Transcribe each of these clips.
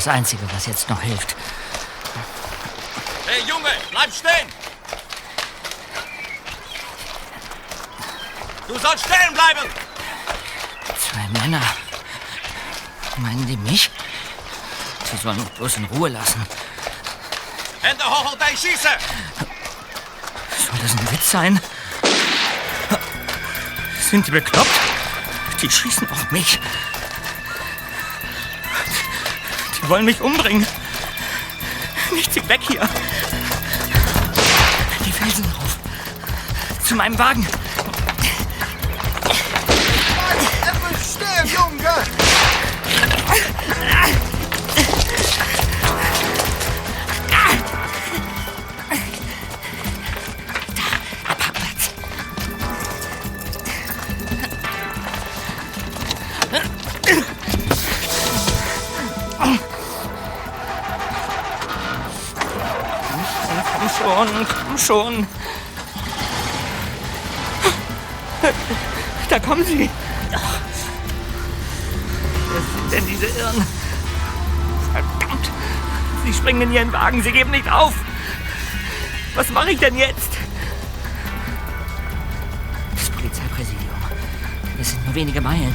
das Einzige, was jetzt noch hilft. Hey Junge, bleib stehen! Du sollst stehen bleiben! Zwei Männer. Meinen die mich? Sie sollen mich bloß in Ruhe lassen. Hände hoch und ich schieße! Soll das ein Witz sein? Sind die bekloppt? Die schießen auf mich. Wollen mich umbringen. Nicht sie weg hier. Die Felsen rauf. Zu meinem Wagen. Schon. Da kommen sie. Wer sind denn diese Irren? Verdammt. Sie springen in ihren Wagen, sie geben nicht auf. Was mache ich denn jetzt? Das Polizeipräsidium. Es sind nur wenige Meilen.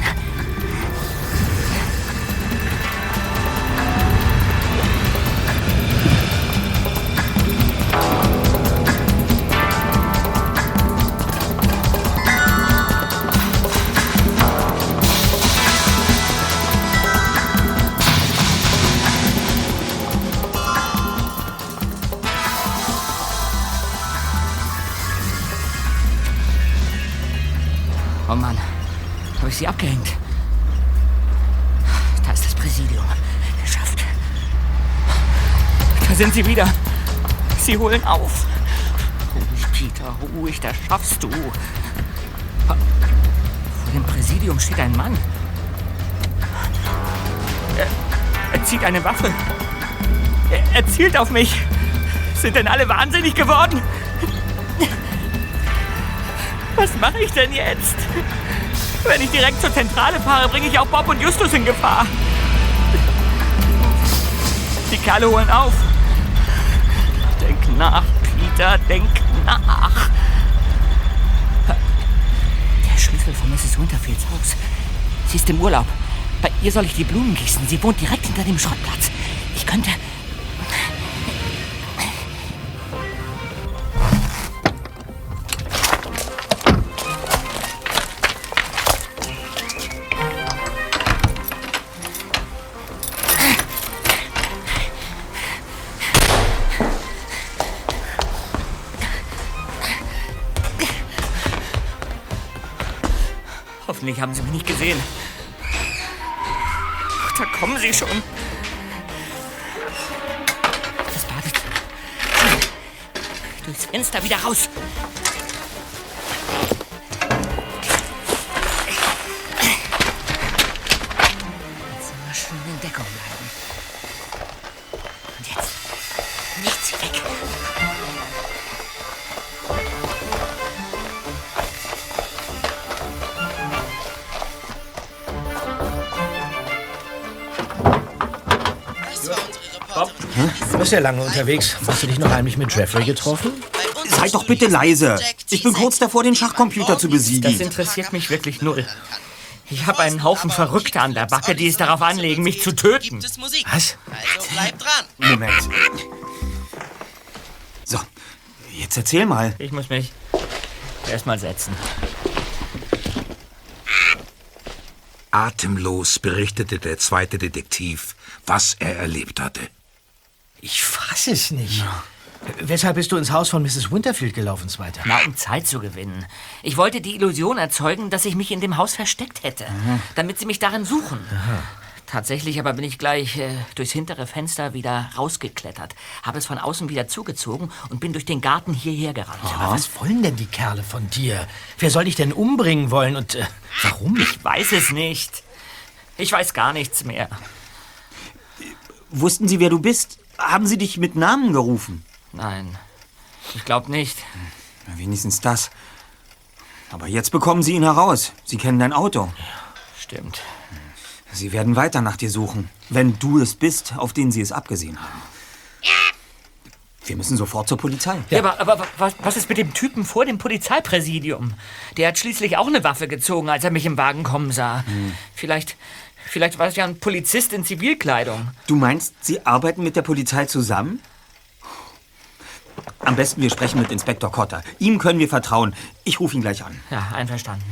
Sind sie wieder. Sie holen auf. Ruhig, Peter, ruhig, das schaffst du. Vor dem Präsidium steht ein Mann. Er, er zieht eine Waffe. Er, er zielt auf mich. Sind denn alle wahnsinnig geworden? Was mache ich denn jetzt? Wenn ich direkt zur Zentrale fahre, bringe ich auch Bob und Justus in Gefahr. Die Kerle holen auf. Peter, denk nach. Der Schlüssel von Mrs. Winterfields Haus. Sie ist im Urlaub. Bei ihr soll ich die Blumen gießen. Sie wohnt direkt hinter dem Schrottplatz. Ich könnte. Hoffentlich haben sie mich nicht gesehen. Ach, Da kommen sie schon. Das Badezimmer. Durchs Fenster wieder raus. Bist ja lange unterwegs. Hast du dich noch heimlich mit Jeffrey getroffen? Seid doch bitte leise. Ich bin kurz davor, den Schachcomputer zu Das besiegen. interessiert mich wirklich null. Ich habe einen Haufen Verrückter an der Backe, die es darauf anlegen, mich zu töten. Was? Also bleib dran. Moment. So, jetzt erzähl mal. Ich muss mich erstmal setzen. Atemlos berichtete der zweite Detektiv, was er erlebt hatte. Ich fass es nicht. Weshalb bist du ins Haus von Mrs. Winterfield gelaufen, Zweiter? Na, um Zeit zu gewinnen. Ich wollte die Illusion erzeugen, dass ich mich in dem Haus versteckt hätte, damit sie mich darin suchen. Tatsächlich aber bin ich gleich äh, durchs hintere Fenster wieder rausgeklettert, habe es von außen wieder zugezogen und bin durch den Garten hierher gerannt. Aber was wollen denn die Kerle von dir? Wer soll dich denn umbringen wollen und äh, warum? Ich weiß es nicht. Ich weiß gar nichts mehr. Wussten Sie, wer du bist? Haben Sie dich mit Namen gerufen? Nein, ich glaube nicht. Na, wenigstens das. Aber jetzt bekommen Sie ihn heraus. Sie kennen dein Auto. Stimmt. Sie werden weiter nach dir suchen, wenn du es bist, auf den sie es abgesehen haben. Wir müssen sofort zur Polizei. Ja, aber, aber was, was ist mit dem Typen vor dem Polizeipräsidium? Der hat schließlich auch eine Waffe gezogen, als er mich im Wagen kommen sah. Vielleicht, vielleicht war es ja ein Polizist in Zivilkleidung. Du meinst, sie arbeiten mit der Polizei zusammen? Am besten, wir sprechen mit Inspektor Cotter. Ihm können wir vertrauen. Ich rufe ihn gleich an. Ja, einverstanden.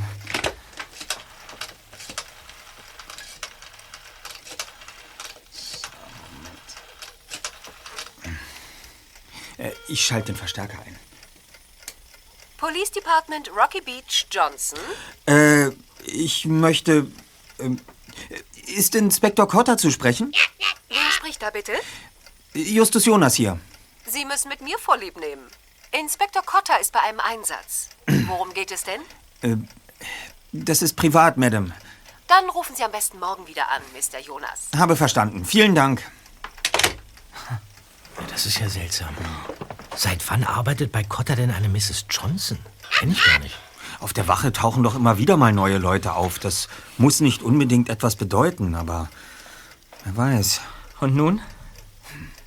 Äh, ich schalte den Verstärker ein. Police Department Rocky Beach, Johnson. Äh, ich möchte. ähm, ist Inspektor Cotter zu sprechen? Wer spricht da bitte? Justus Jonas hier. Sie müssen mit mir Vorlieb nehmen. Inspektor Cotter ist bei einem Einsatz. Worum geht es denn? Das ist privat, Madame. Dann rufen Sie am besten morgen wieder an, Mr. Jonas. Habe verstanden. Vielen Dank. Das ist ja seltsam. Seit wann arbeitet bei Cotter denn eine Mrs. Johnson? Kenn ich gar nicht. Auf der Wache tauchen doch immer wieder mal neue Leute auf. Das muss nicht unbedingt etwas bedeuten, aber wer weiß. Und nun?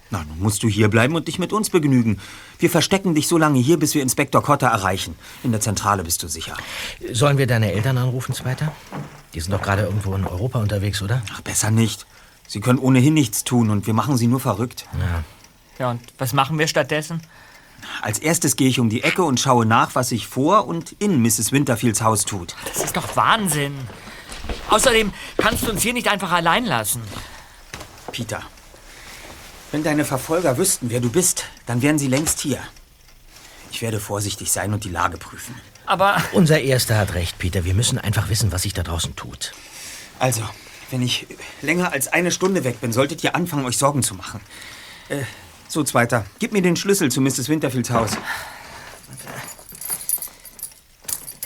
Na, nun musst du hier bleiben und dich mit uns begnügen. Wir verstecken dich so lange hier, bis wir Inspektor Cotter erreichen. In der Zentrale bist du sicher. Sollen wir deine Eltern anrufen, Zweiter? Die sind doch gerade irgendwo in Europa unterwegs, oder? Ach, besser nicht. Sie können ohnehin nichts tun und wir machen sie nur verrückt. Ja, und was machen wir stattdessen? Als erstes gehe ich um die Ecke und schaue nach, was sich vor und in Mrs. Winterfields Haus tut. Das ist doch Wahnsinn. Außerdem kannst du uns hier nicht einfach allein lassen. Peter, wenn deine Verfolger wüssten, wer du bist, dann wären sie längst hier. Ich werde vorsichtig sein und die Lage prüfen. Aber Unser Erster hat recht, Peter. Wir müssen einfach wissen, was sich da draußen tut. Also, wenn ich länger als eine Stunde weg bin, solltet ihr anfangen, euch Sorgen zu machen. Äh, so, Zweiter, gib mir den Schlüssel zu Mrs. Winterfields Haus.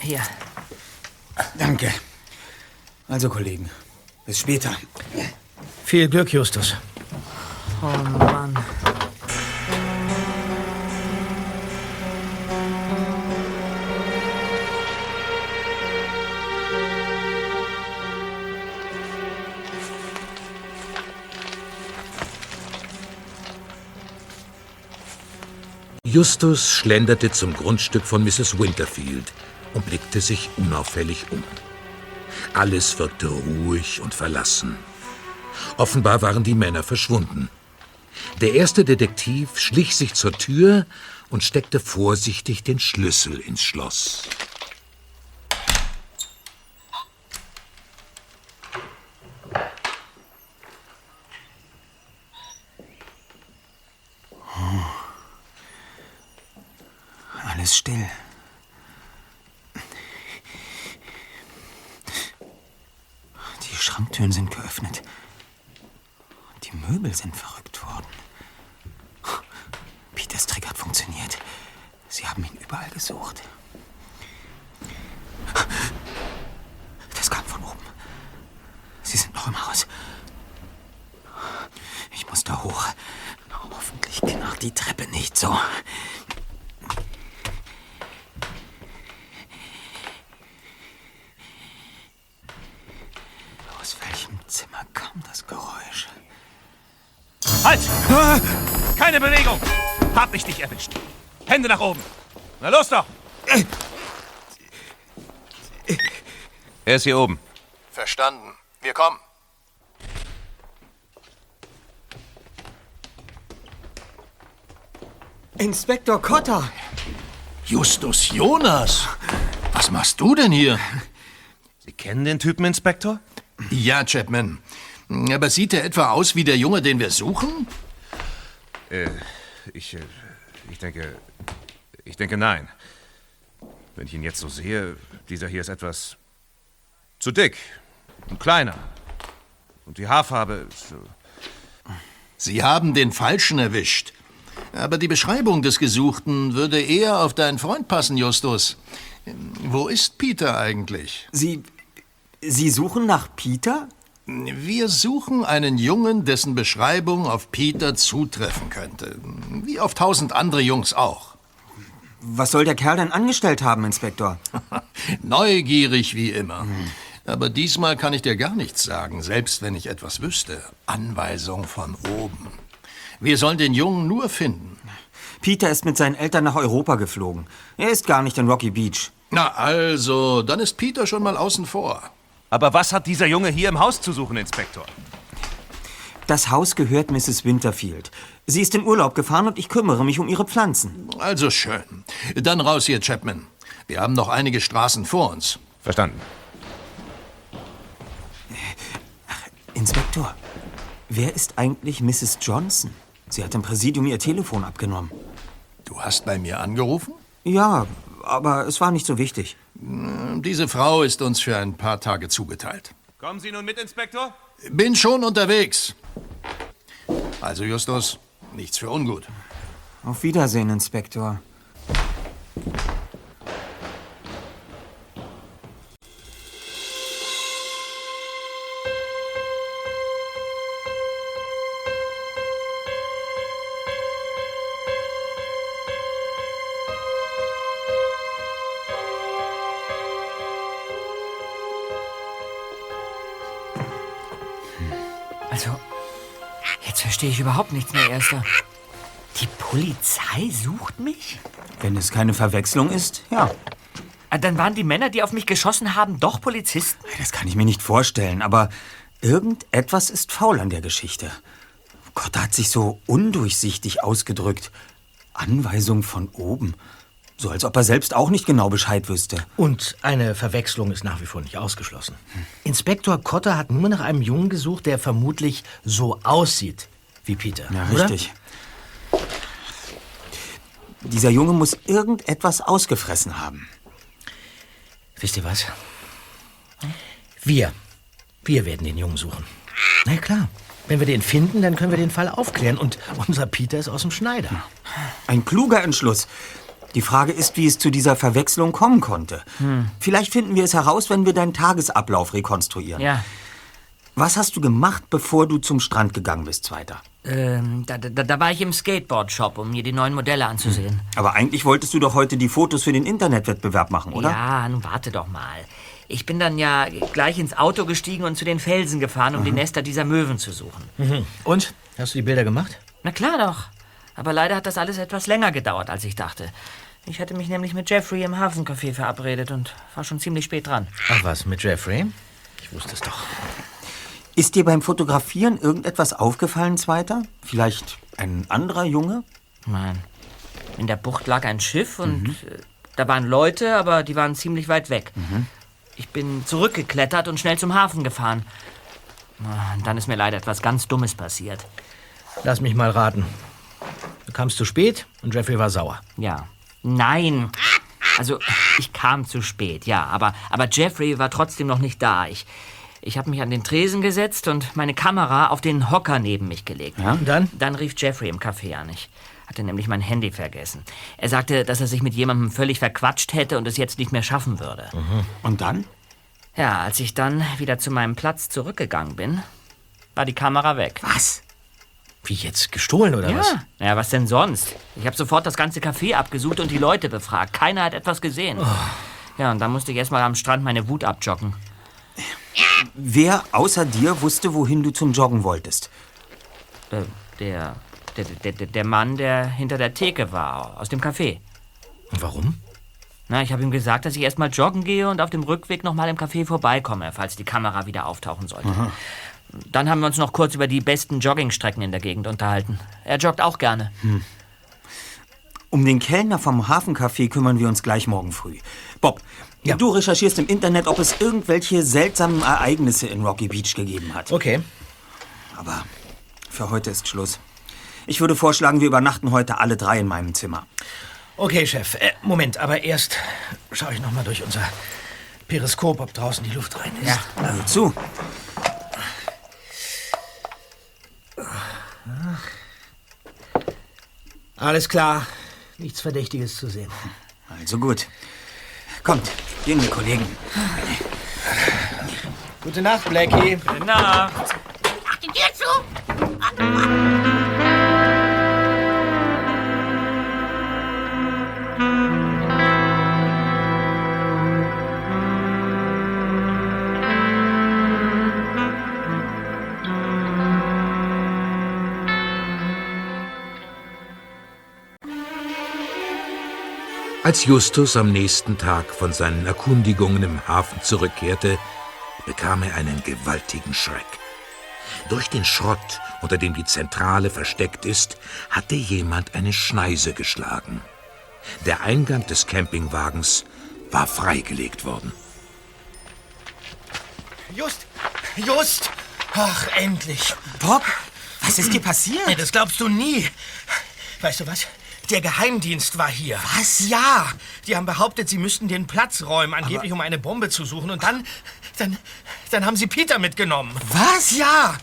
hier, Danke. Also, Kollegen, bis später. Viel Glück, Justus. oh Mann. Justus schlenderte zum Grundstück von Mrs. Winterfield und blickte sich unauffällig um. Alles wirkte ruhig und verlassen. Offenbar waren die Männer verschwunden. Der erste Detektiv schlich sich zur Tür und steckte vorsichtig den Schlüssel ins Schloss. Alles still. Die Schranktüren sind geöffnet. Die Möbel sind verrückt worden. Peters Trick hat funktioniert. Sie haben ihn überall gesucht. Das kam von oben. Sie sind noch im Haus. Ich muss da hoch. Hoffentlich knarrt die Treppe nicht so. Aus welchem Zimmer kam das Geräusch? Halt! Keine Bewegung! Hab ich dich erwischt. Hände nach oben. Na los doch! Er ist hier oben. Verstanden. Wir kommen. Inspektor Cotter! Justus Jonas! Was machst du denn hier? Sie kennen den Typen, Inspektor? Ja, Chapman. Aber sieht er etwa aus wie der Junge, den wir suchen? Ich, äh, ich denke, ich denke nein. Wenn ich ihn jetzt so sehe, dieser hier ist etwas zu dick und kleiner. Und die Haarfarbe ist so. Sie haben den Falschen erwischt. Aber die Beschreibung des Gesuchten würde eher auf deinen Freund passen, Justus. Wo ist Peter eigentlich? Sie. Sie suchen nach Peter? Wir suchen einen Jungen, dessen Beschreibung auf Peter zutreffen könnte. Wie auf tausend andere Jungs auch. Was soll der Kerl denn angestellt haben, Inspektor? Neugierig wie immer. Aber diesmal kann ich dir gar nichts sagen, selbst wenn ich etwas wüsste. Anweisung von oben. Wir sollen den Jungen nur finden. Peter ist mit seinen Eltern nach Europa geflogen. Er ist gar nicht in Rocky Beach. Na also, dann ist Peter schon mal außen vor. Aber was hat dieser Junge hier im Haus zu suchen, Inspektor? Das Haus gehört Mrs. Winterfield. Sie ist in Urlaub gefahren und ich kümmere mich um ihre Pflanzen. Also schön. Dann raus hier, Chapman. Wir haben noch einige Straßen vor uns. Verstanden. Inspektor, wer ist eigentlich Mrs. Johnson? Sie hat im Präsidium ihr Telefon abgenommen. Du hast bei mir angerufen? Ja, aber es war nicht so wichtig. Diese Frau ist uns für ein paar Tage zugeteilt. Kommen Sie nun mit, Inspektor? Bin schon unterwegs. Also, Justus, nichts für ungut. Auf Wiedersehen, Inspektor. Verstehe ich überhaupt nichts mehr, Erster. Die Polizei sucht mich? Wenn es keine Verwechslung ist, ja. Ah, Dann waren die Männer, die auf mich geschossen haben, doch Polizisten? Das kann ich mir nicht vorstellen, aber irgendetwas ist faul an der Geschichte. Gott hat sich so undurchsichtig ausgedrückt. Anweisung von oben. So als ob er selbst auch nicht genau Bescheid wüsste. Und eine Verwechslung ist nach wie vor nicht ausgeschlossen. Inspektor Cotter hat nur nach einem Jungen gesucht, der vermutlich so aussieht wie Peter. Ja, oder? richtig. Dieser Junge muss irgendetwas ausgefressen haben. Wisst ihr was? Wir. Wir werden den Jungen suchen. Na klar. Wenn wir den finden, dann können wir den Fall aufklären. Und unser Peter ist aus dem Schneider. Ein kluger Entschluss. Die Frage ist, wie es zu dieser Verwechslung kommen konnte. Vielleicht finden wir es heraus, wenn wir deinen Tagesablauf rekonstruieren. Ja. Was hast du gemacht, bevor du zum Strand gegangen bist, Zweiter? Ähm, da, da, da war ich im Skateboard-Shop, um mir die neuen Modelle anzusehen. Aber eigentlich wolltest du doch heute die Fotos für den Internetwettbewerb machen, oder? Ja, nun warte doch mal. Ich bin dann ja gleich ins Auto gestiegen und zu den Felsen gefahren, um die Nester dieser Möwen zu suchen. Und? Hast du die Bilder gemacht? Na klar doch. Aber leider hat das alles etwas länger gedauert, als ich dachte. Ich hatte mich nämlich mit Jeffrey im Hafencafé verabredet und war schon ziemlich spät dran. Ach was, mit Jeffrey? Ich wusste es doch. Ist dir beim Fotografieren irgendetwas aufgefallen, Zweiter? Vielleicht ein anderer Junge? Nein. In der Bucht lag ein Schiff und äh, da waren Leute, aber die waren ziemlich weit weg. Ich bin zurückgeklettert und schnell zum Hafen gefahren. Ah, und Dann ist mir leider etwas ganz Dummes passiert. Lass mich mal raten. Du kamst zu spät und Jeffrey war sauer. Ja. Nein. Also, ich kam zu spät, ja. Aber, aber Jeffrey war trotzdem noch nicht da. Ich, ich habe mich an den Tresen gesetzt und meine Kamera auf den Hocker neben mich gelegt. Ja, und dann? Dann rief Jeffrey im Café an. Ich hatte nämlich mein Handy vergessen. Er sagte, dass er sich mit jemandem völlig verquatscht hätte und es jetzt nicht mehr schaffen würde. Und dann? Ja, als ich dann wieder zu meinem Platz zurückgegangen bin, war die Kamera weg. Was? Wie jetzt? Gestohlen oder was? Ja. ja, was denn sonst? Ich habe sofort das ganze Café abgesucht und die Leute befragt. Keiner hat etwas gesehen. Ja, und dann musste ich erstmal am Strand meine Wut abjoggen. Wer außer dir wusste, wohin du zum Joggen wolltest? Äh, der, der, der, der, der Mann, der hinter der Theke war, aus dem Café. Und warum? Na, ich habe ihm gesagt, dass ich erstmal joggen gehe und auf dem Rückweg nochmal im Café vorbeikomme, falls die Kamera wieder auftauchen sollte. Dann haben wir uns noch kurz über die besten Joggingstrecken in der Gegend unterhalten. Er joggt auch gerne. Um den Kellner vom Hafencafé kümmern wir uns gleich morgen früh. Bob, du recherchierst im Internet, ob es irgendwelche seltsamen Ereignisse in Rocky Beach gegeben hat. Okay. Aber für heute ist Schluss. Ich würde vorschlagen, wir übernachten heute alle drei in meinem Zimmer. Okay, Chef. Äh, Moment, aber erst schaue ich noch mal durch unser Periskop, ob draußen die Luft rein ist. Ja. Hör zu. Alles klar. Nichts Verdächtiges zu sehen. Also gut. Kommt, gehen wir, Kollegen. Gute Nacht, Blackie. Na, Als Justus am nächsten Tag von seinen Erkundigungen im Hafen zurückkehrte, bekam er einen gewaltigen Schreck. Durch den Schrott, unter dem die Zentrale versteckt ist, hatte jemand eine Schneise geschlagen. Der Eingang des Campingwagens war freigelegt worden. Just, Just! Ach, endlich. Bob, was ist dir passiert? Das glaubst du nie. Weißt du was? Der Geheimdienst war hier. Was? Ja. Die haben behauptet, sie müssten den Platz räumen, angeblich um eine Bombe zu suchen. Und dann, dann, dann haben sie Peter mitgenommen. Was? Ja.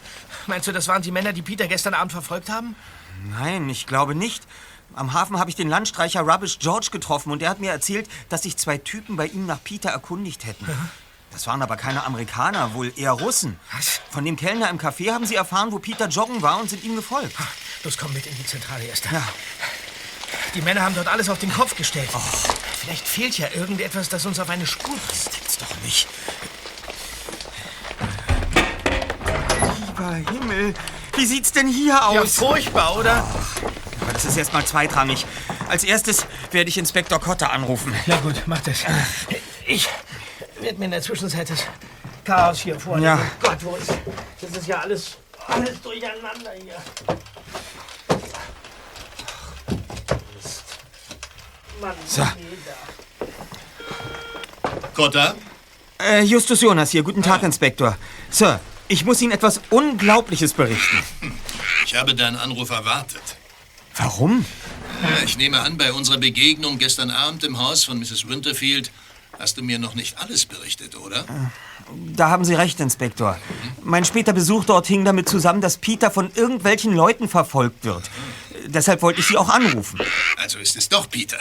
Meinst du, das waren die Männer, die Peter gestern Abend verfolgt haben? Nein, ich glaube nicht. Am Hafen habe ich den Landstreicher Rubbish George getroffen und er hat mir erzählt, dass sich zwei Typen bei ihm nach Peter erkundigt hätten. Das waren aber keine Amerikaner, wohl eher Russen. Was? Von dem Kellner im Café haben sie erfahren, wo Peter joggen war und sind ihm gefolgt. Los, komm mit in die Zentrale erst. Ja. Die Männer haben dort alles auf den Kopf gestellt. Vielleicht fehlt ja irgendetwas, das uns auf eine Spur bringt. Gibt's doch nicht. Lieber Himmel, wie sieht's denn hier Ja, aus? furchtbar, oder? Aber das ist erst mal zweitrangig. Als erstes werde ich Inspektor Cotter anrufen. Na gut, mach das. Ich werde mir in der Zwischenzeit das Chaos hier vornehmen. Ja. Gott, wo ist... Das ist ja alles, alles durcheinander hier. Mist. Mann, So. Cotta? Äh, Justus Jonas hier. Guten Tag, Inspektor. Sir, ich muss Ihnen etwas Unglaubliches berichten. Ich habe deinen Anruf erwartet. Warum? Ja, Ich nehme an, bei unserer Begegnung gestern Abend im Haus von Mrs. Winterfield hast du mir noch nicht alles berichtet, oder? Da haben Sie recht, Inspektor. Mein später Besuch dort hing damit zusammen, dass Peter von irgendwelchen Leuten verfolgt wird. Deshalb wollte ich Sie auch anrufen. Also ist es doch Peter.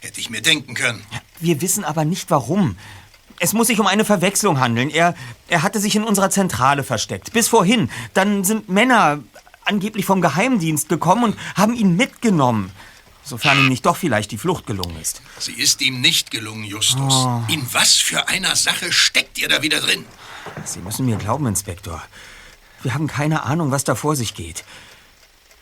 Hätte ich mir denken können. Wir wissen aber nicht warum. Es muss sich um eine Verwechslung handeln. Er, er hatte sich in unserer Zentrale versteckt. Bis vorhin. Dann sind Männer angeblich vom Geheimdienst gekommen und haben ihn mitgenommen. Sofern ihm nicht doch vielleicht die Flucht gelungen ist. Sie ist ihm nicht gelungen, Justus. In was für einer Sache steckt ihr da wieder drin? Sie müssen mir glauben, Inspektor. Wir haben keine Ahnung, was da vor sich geht.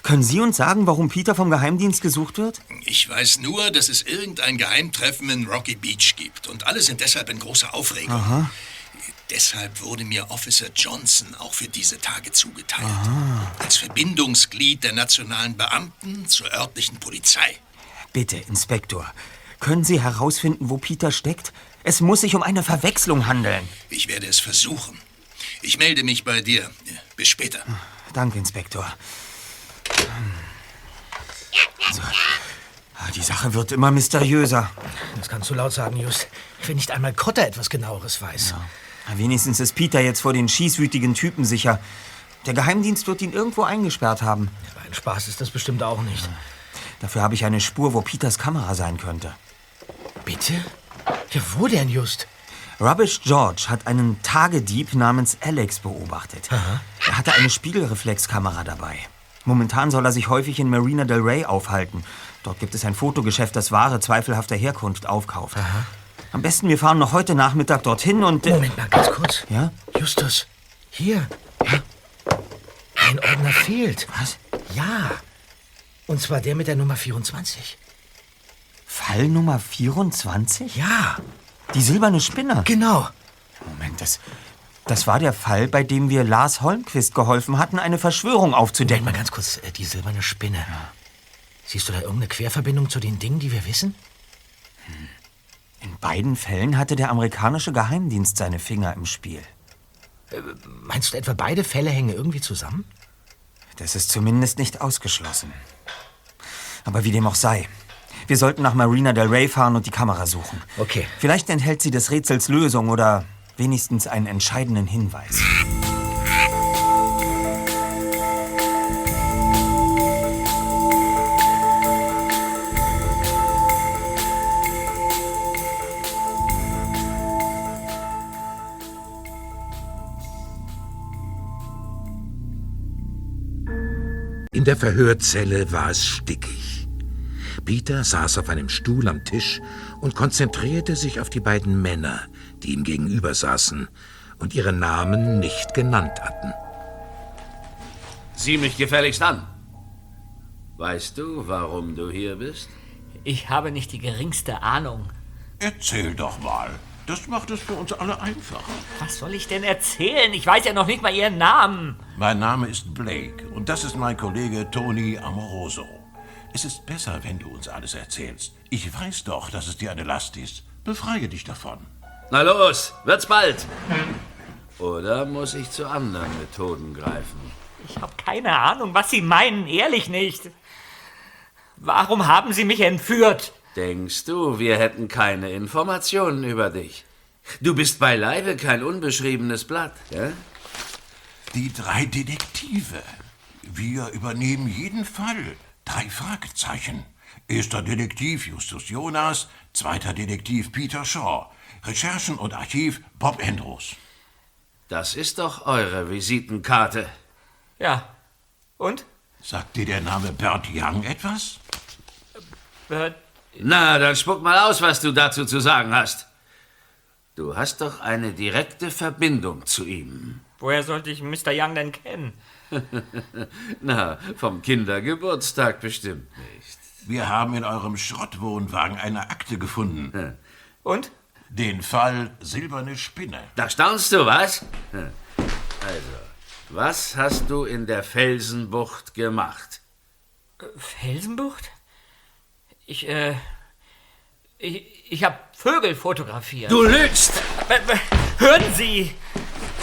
Können Sie uns sagen, warum Peter vom Geheimdienst gesucht wird? Ich weiß nur, dass es irgendein Geheimtreffen in Rocky Beach gibt. Und alle sind deshalb in großer Aufregung. Deshalb wurde mir Officer Johnson auch für diese Tage zugeteilt. Als Verbindungsglied der nationalen Beamten zur örtlichen Polizei. Bitte, Inspektor. Können Sie herausfinden, wo Peter steckt? Es muss sich um eine Verwechslung handeln. Ich werde es versuchen. Ich melde mich bei dir. Bis später. Danke, Inspektor. So. Ah, Die Sache wird immer mysteriöser. Das kannst du laut sagen, Just. Wenn nicht einmal Cotter etwas genaueres weiß. Na, Wenigstens ist Peter jetzt vor den schießwütigen Typen sicher. Der Geheimdienst wird ihn irgendwo eingesperrt haben. Aber ein Spaß ist das bestimmt auch nicht. Dafür habe ich eine Spur, wo Peters Kamera sein könnte. Bitte? Ja, wo denn just? Rubbish George hat einen Tagedieb namens Alex beobachtet. Er hatte eine Spiegelreflexkamera dabei. Momentan soll er sich häufig in Marina del Rey aufhalten. Dort gibt es ein Fotogeschäft, das Ware zweifelhafter Herkunft aufkauft. Am besten, wir fahren noch heute Nachmittag dorthin und... äh, Moment mal, ganz kurz. Ja? Justus, hier. Ein Ordner fehlt. Was? Ja. Und zwar der mit der Nummer 24. Fall Nummer 24? Ja, Die silberne Spinne. genau. Moment, das, das war der Fall, bei dem wir Lars Holmquist geholfen hatten, eine Verschwörung Moment aufzudecken. mal ganz kurz, äh, die silberne Spinne. Siehst du da irgendeine Querverbindung zu den Dingen, die wir wissen? In beiden Fällen hatte der amerikanische Geheimdienst seine Finger im Spiel. Meinst du etwa, beide Fälle hängen irgendwie zusammen? Das ist zumindest nicht ausgeschlossen. Aber wie dem auch sei. Wir sollten nach Marina del Rey fahren und die Kamera suchen. Okay. Vielleicht enthält sie des Rätsels Lösung oder wenigstens einen entscheidenden Hinweis. Der Verhörzelle war es stickig. Peter saß auf einem Stuhl am Tisch und konzentrierte sich auf die beiden Männer, die ihm gegenüber saßen und ihre Namen nicht genannt hatten. Sieh mich gefälligst an. Weißt du, warum du hier bist? Ich habe nicht die geringste Ahnung. Erzähl doch mal. Das macht es für uns alle einfacher. Was soll ich denn erzählen? Ich weiß ja noch nicht mal Ihren Namen. Mein Name ist Blake und das ist mein Kollege Tony Amoroso. Es ist besser, wenn du uns alles erzählst. Ich weiß doch, dass es dir eine Last ist. Befreie dich davon. Na los, wird's bald. Oder muss ich zu anderen Methoden greifen? Ich habe keine Ahnung, was Sie meinen, ehrlich nicht. Warum haben Sie mich entführt? Denkst du, wir hätten keine Informationen über dich? Du bist beileibe kein unbeschriebenes Blatt, ja? Die drei Detektive. Wir übernehmen jeden Fall. Drei Fragezeichen. Erster Detektiv Justus Jonas, zweiter Detektiv Peter Shaw. Recherchen und Archiv Bob Andrews. Das ist doch eure Visitenkarte. Ja. Und? Sagt dir der Name Bert Young etwas? Bert, Na, dann spuck mal aus, was du dazu zu sagen hast. Du hast doch eine direkte Verbindung zu ihm. woher sollte ich Mr. Young denn kennen? Na, vom Kindergeburtstag bestimmt nicht. Wir haben in eurem Schrottwohnwagen eine Akte gefunden. Und? Den Fall Silberne Spinne. Da staunst du, was? Also, was hast du in der Felsenbucht gemacht? Felsenbucht? Ich, äh. Ich, ich habe Vögel fotografiert. Du lügst! Äh, äh, Hören Sie!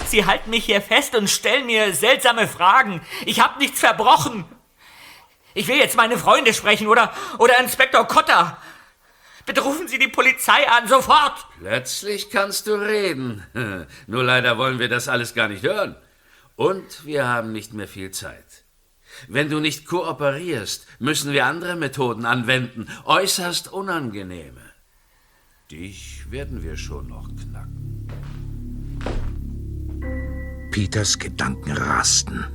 Sie halten mich hier fest und stellen mir seltsame Fragen. Ich habe nichts verbrochen. Ich will jetzt meine Freunde sprechen oder, oder Inspektor Kotter. Bitte rufen Sie die Polizei an, sofort! Plötzlich kannst du reden. Nur leider wollen wir das alles gar nicht hören. Und wir haben nicht mehr viel Zeit. Wenn du nicht kooperierst, müssen wir andere Methoden anwenden, äußerst unangenehme. Dich werden wir schon noch knacken. Peters Gedanken rasten.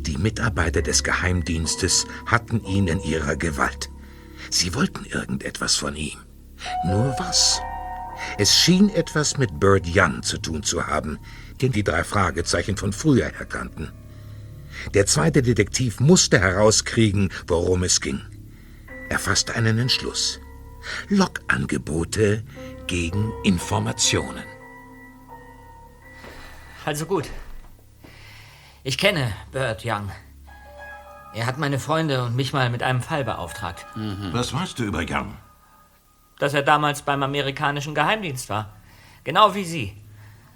Die Mitarbeiter des Geheimdienstes hatten ihn in ihrer Gewalt. Sie wollten irgendetwas von ihm. Nur was? Es schien etwas mit Bird Young zu tun zu haben, den die drei Fragezeichen von früher erkannten. Der zweite Detektiv musste herauskriegen, worum es ging. Er fasste einen Entschluss. Lockangebote gegen Informationen. Also gut. Ich kenne Bert Young. Er hat meine Freunde und mich mal mit einem Fall beauftragt. Was weißt du über Young? Dass er damals beim amerikanischen Geheimdienst war. Genau wie Sie.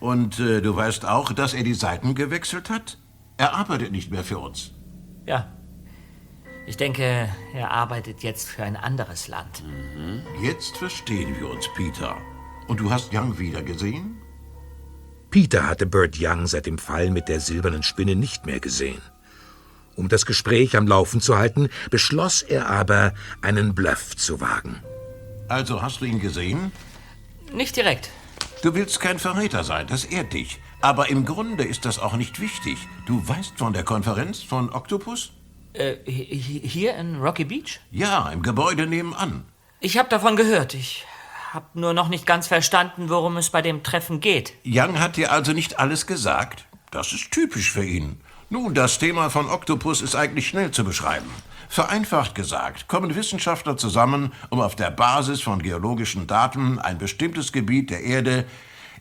Und äh, du weißt auch, dass er die Seiten gewechselt hat? Er arbeitet nicht mehr für uns. Ja. Ich denke, er arbeitet jetzt für ein anderes Land. Jetzt verstehen wir uns, Peter. Und du hast Young wieder gesehen? Peter hatte Bert Young seit dem Fall mit der silbernen Spinne nicht mehr gesehen. Um das Gespräch am Laufen zu halten, beschloss er aber, einen Bluff zu wagen. Also hast du ihn gesehen? Nicht direkt. Du willst kein Verräter sein, das ehrt dich. Aber im Grunde ist das auch nicht wichtig. Du weißt von der Konferenz von Octopus? Äh, hi- hi- hier in Rocky Beach? Ja, im Gebäude nebenan. Ich habe davon gehört. Ich habe nur noch nicht ganz verstanden, worum es bei dem Treffen geht. Young hat dir also nicht alles gesagt? Das ist typisch für ihn. Nun, das Thema von Octopus ist eigentlich schnell zu beschreiben. Vereinfacht gesagt, kommen Wissenschaftler zusammen, um auf der Basis von geologischen Daten ein bestimmtes Gebiet der Erde,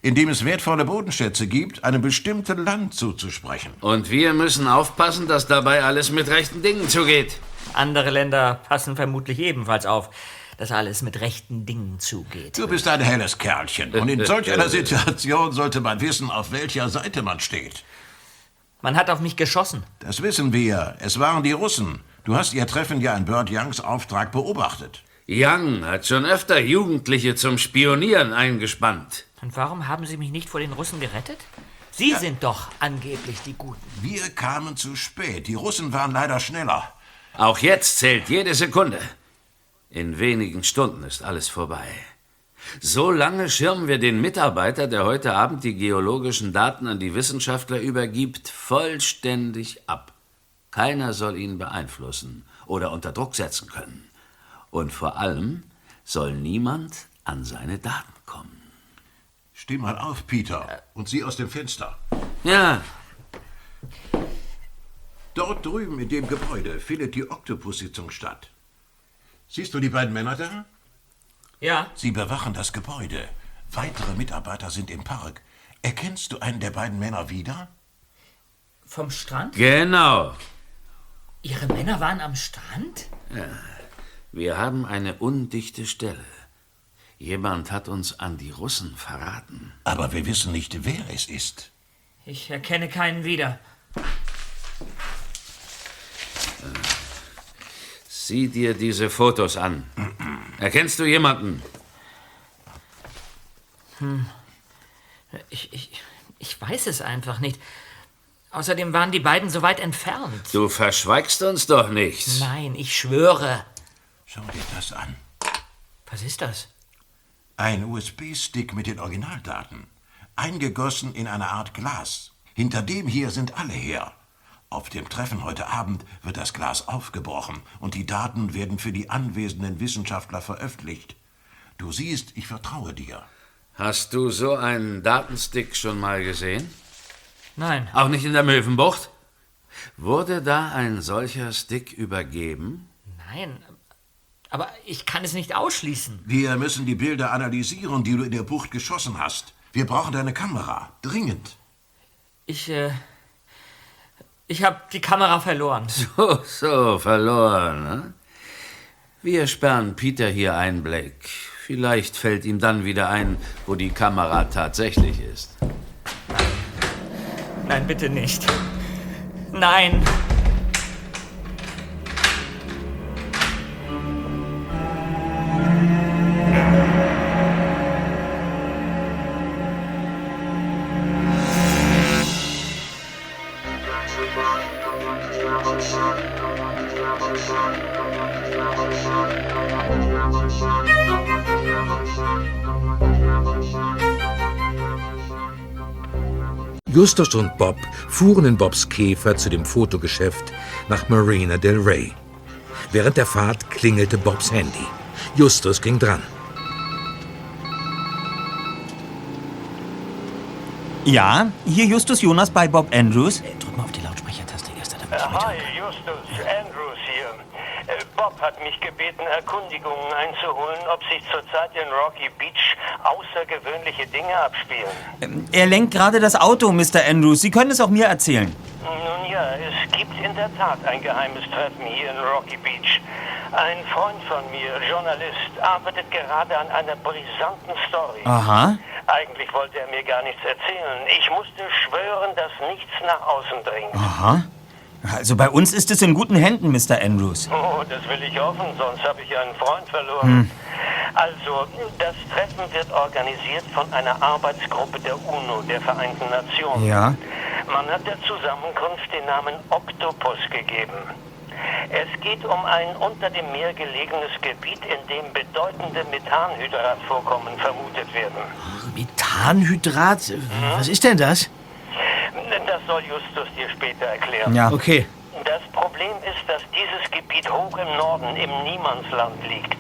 in dem es wertvolle Bodenschätze gibt, einem bestimmten Land zuzusprechen. Und wir müssen aufpassen, dass dabei alles mit rechten Dingen zugeht. Andere Länder passen vermutlich ebenfalls auf, dass alles mit rechten Dingen zugeht. Du bist ein helles Kerlchen. Und in solch einer Situation sollte man wissen, auf welcher Seite man steht. Man hat auf mich geschossen. Das wissen wir. Es waren die Russen. Du hast ihr Treffen ja in Bird Youngs Auftrag beobachtet. Young hat schon öfter Jugendliche zum Spionieren eingespannt. Und warum haben Sie mich nicht vor den Russen gerettet? Sie sind doch angeblich die Guten. Wir kamen zu spät. Die Russen waren leider schneller. Auch jetzt zählt jede Sekunde. In wenigen Stunden ist alles vorbei. So lange schirmen wir den Mitarbeiter, der heute Abend die geologischen Daten an die Wissenschaftler übergibt, vollständig ab. Keiner soll ihn beeinflussen oder unter Druck setzen können. Und vor allem soll niemand an seine Daten kommen. Steh mal auf, Peter, und sieh aus dem Fenster. Ja, Dort drüben in dem Gebäude findet die Oktopus-Sitzung statt. Siehst du die beiden Männer da? Ja. Sie bewachen das Gebäude. Weitere Mitarbeiter sind im Park. Erkennst du einen der beiden Männer wieder? Vom Strand? Genau. Ihre Männer waren am Strand? Ja. Wir haben eine undichte Stelle. Jemand hat uns an die Russen verraten. Aber wir wissen nicht, wer es ist. Ich erkenne keinen wieder. Sieh dir diese Fotos an. Erkennst du jemanden? Hm. Ich, ich, ich weiß es einfach nicht. Außerdem waren die beiden so weit entfernt. Du verschweigst uns doch nichts. Nein, ich schwöre. Schau dir das an. Was ist das? Ein USB-Stick mit den Originaldaten. Eingegossen in eine Art Glas. Hinter dem hier sind alle her. Auf dem Treffen heute Abend wird das Glas aufgebrochen und die Daten werden für die anwesenden Wissenschaftler veröffentlicht. Du siehst, ich vertraue dir. Hast du so einen Datenstick schon mal gesehen? Nein. Auch nicht in der Möwenbucht? Wurde da ein solcher Stick übergeben? Nein. Aber ich kann es nicht ausschließen. Wir müssen die Bilder analysieren, die du in der Bucht geschossen hast. Wir brauchen deine Kamera. Dringend. Ich, äh. Ich habe die Kamera verloren. So, so, verloren. Ne? Wir sperren Peter hier einen Blick. Vielleicht fällt ihm dann wieder ein, wo die Kamera tatsächlich ist. Nein, bitte nicht. Nein. Justus und Bob fuhren in Bobs Käfer zu dem Fotogeschäft nach Marina del Rey. Während der Fahrt klingelte Bobs Handy. Justus ging dran. Ja, hier Justus Jonas bei Bob Andrews. Drück mal auf die Lautsprechertaste erst, damit Äh, Hi, Justus, Andrews hier. Äh, Bob hat mich gebeten, Erkundigungen einzuholen, ob sich zurzeit in Rocky Beach außergewöhnliche Dinge abspielen. Er lenkt gerade das Auto, Mr. Andrews. Sie können es auch mir erzählen. Nun ja, es gibt in der Tat ein geheimes Treffen hier in Rocky Beach. Ein Freund von mir, Journalist, arbeitet gerade an einer brisanten Story. Aha. Eigentlich wollte er mir gar nichts erzählen. Ich musste schwören, dass nichts nach außen dringt. Aha. Also bei uns ist es in guten Händen, Mr. Andrews. Oh, das will ich hoffen, sonst habe ich einen Freund verloren. Hm. Also, das Treffen wird organisiert von einer Arbeitsgruppe der UNO, der Vereinten Nationen. Ja. Man hat der Zusammenkunft den Namen Oktopus gegeben. Es geht um ein unter dem Meer gelegenes Gebiet, in dem bedeutende Methanhydratvorkommen vermutet werden. Methanhydrat? Was ist denn das? Das soll Justus dir später erklären. Ja. Okay. Das Problem ist, dass dieses Gebiet hoch im Norden, im Niemandsland liegt.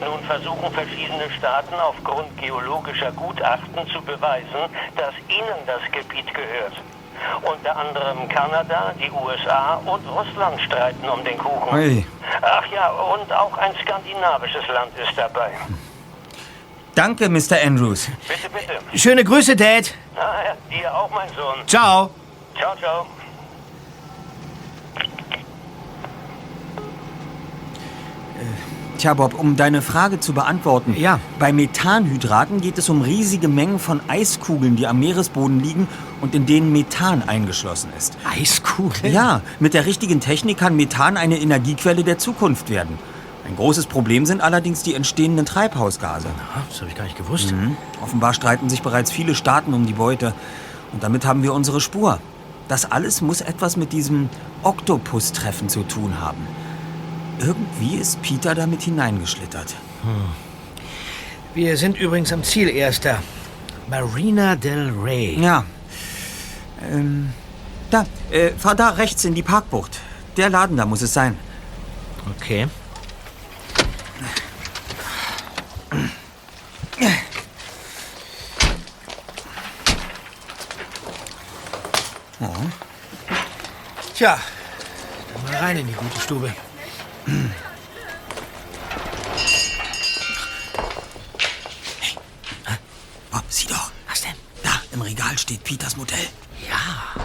Nun versuchen verschiedene Staaten aufgrund geologischer Gutachten zu beweisen, dass ihnen das Gebiet gehört. Unter anderem Kanada, die USA und Russland streiten um den Kuchen. Ui. Ach ja, und auch ein skandinavisches Land ist dabei. Danke, Mr. Andrews. Bitte, bitte. Schöne Grüße, Dad. Ah, ja, dir auch, mein Sohn. Ciao. Ciao, ciao. Tja, Bob, um deine Frage zu beantworten. Ja. Bei Methanhydraten geht es um riesige Mengen von Eiskugeln, die am Meeresboden liegen und in denen Methan eingeschlossen ist. Eiskugeln? Ja, mit der richtigen Technik kann Methan eine Energiequelle der Zukunft werden. Ein großes Problem sind allerdings die entstehenden Treibhausgase. Ah, das habe ich gar nicht gewusst. Mhm. Offenbar streiten sich bereits viele Staaten um die Beute. Und damit haben wir unsere Spur. Das alles muss etwas mit diesem Oktopus-Treffen zu tun haben. Irgendwie ist Peter damit hineingeschlittert. Wir sind übrigens am Ziel, Erster. Marina del Rey. Ja. Ähm, da, äh, fahr da rechts in die Parkbucht. Der Laden da muss es sein. Okay. Tja, dann mal rein in die gute Stube. Hm. Hey. Oh, sieh doch. Was denn? Da, im Regal steht Peters Modell. Ja.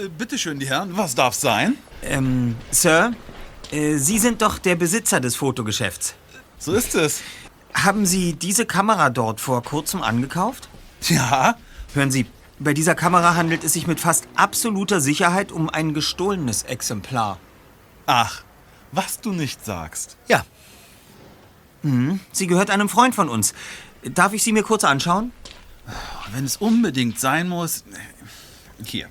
Äh, bitte schön, die Herren, was darf's sein? Ähm, Sir, äh, Sie sind doch der Besitzer des Fotogeschäfts. So ist es. Haben Sie diese Kamera dort vor kurzem angekauft? Ja. Hören Sie, bei dieser Kamera handelt es sich mit fast absoluter Sicherheit um ein gestohlenes Exemplar. Ach, was du nicht sagst. Ja. Mhm. Sie gehört einem Freund von uns. Darf ich sie mir kurz anschauen? Wenn es unbedingt sein muss. Hier.